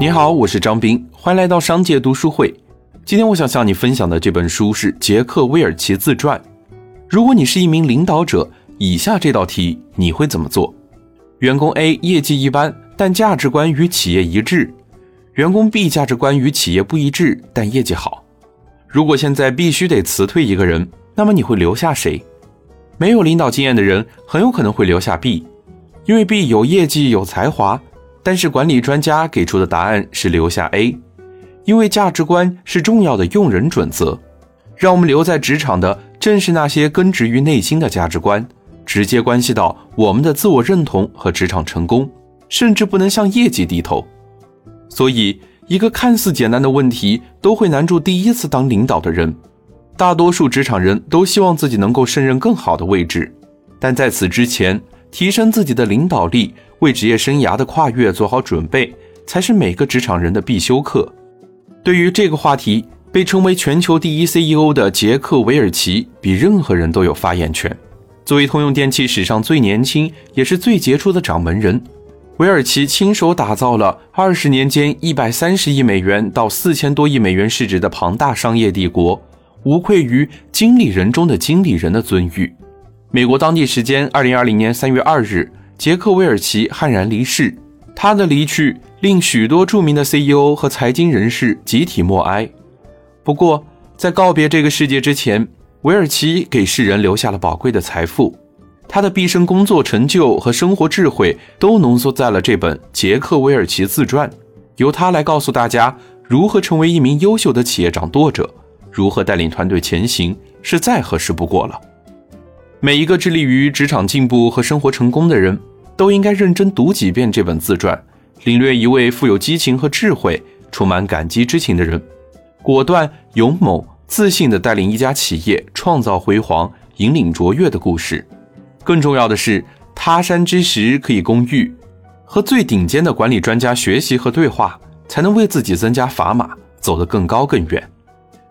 你好，我是张斌，欢迎来到商界读书会。今天我想向你分享的这本书是杰克·威尔奇自传。如果你是一名领导者，以下这道题你会怎么做？员工 A 业绩一般，但价值观与企业一致；员工 B 价值观与企业不一致，但业绩好。如果现在必须得辞退一个人，那么你会留下谁？没有领导经验的人很有可能会留下 B，因为 B 有业绩有才华。但是管理专家给出的答案是留下 A，因为价值观是重要的用人准则。让我们留在职场的正是那些根植于内心的价值观，直接关系到我们的自我认同和职场成功，甚至不能向业绩低头。所以，一个看似简单的问题都会难住第一次当领导的人。大多数职场人都希望自己能够胜任更好的位置，但在此之前，提升自己的领导力。为职业生涯的跨越做好准备，才是每个职场人的必修课。对于这个话题，被称为全球第一 CEO 的杰克·韦尔奇比任何人都有发言权。作为通用电气史上最年轻也是最杰出的掌门人，韦尔奇亲手打造了二十年间一百三十亿美元到四千多亿美元市值的庞大商业帝国，无愧于经理人中的经理人的尊誉。美国当地时间二零二零年三月二日。杰克·韦尔奇悍然离世，他的离去令许多著名的 CEO 和财经人士集体默哀。不过，在告别这个世界之前，韦尔奇给世人留下了宝贵的财富，他的毕生工作成就和生活智慧都浓缩在了这本《杰克·韦尔奇自传》，由他来告诉大家如何成为一名优秀的企业掌舵者，如何带领团队前行，是再合适不过了。每一个致力于职场进步和生活成功的人。都应该认真读几遍这本自传，领略一位富有激情和智慧、充满感激之情的人，果断、勇猛、自信地带领一家企业创造辉煌、引领卓越的故事。更重要的是，他山之石可以攻玉，和最顶尖的管理专家学习和对话，才能为自己增加砝码，走得更高更远。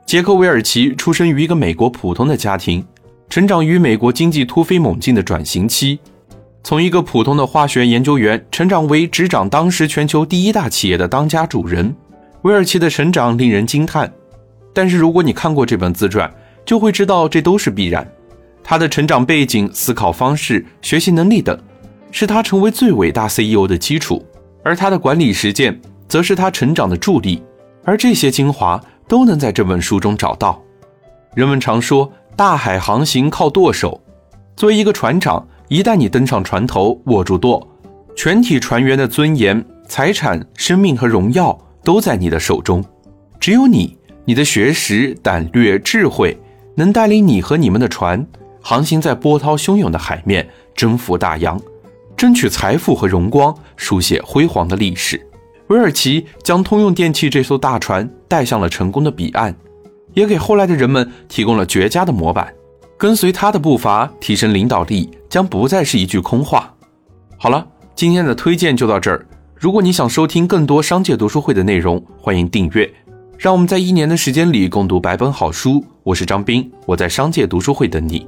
杰克·韦尔奇出生于一个美国普通的家庭，成长于美国经济突飞猛进的转型期。从一个普通的化学研究员成长为执掌当时全球第一大企业的当家主人，韦尔奇的成长令人惊叹。但是如果你看过这本自传，就会知道这都是必然。他的成长背景、思考方式、学习能力等，是他成为最伟大 CEO 的基础；而他的管理实践，则是他成长的助力。而这些精华都能在这本书中找到。人们常说，大海航行靠舵手。作为一个船长，一旦你登上船头，握住舵，全体船员的尊严、财产、生命和荣耀都在你的手中。只有你、你的学识、胆略、智慧，能带领你和你们的船航行在波涛汹涌的海面，征服大洋，争取财富和荣光，书写辉煌的历史。韦尔奇将通用电气这艘大船带向了成功的彼岸，也给后来的人们提供了绝佳的模板。跟随他的步伐，提升领导力，将不再是一句空话。好了，今天的推荐就到这儿。如果你想收听更多商界读书会的内容，欢迎订阅。让我们在一年的时间里共读百本好书。我是张斌，我在商界读书会等你。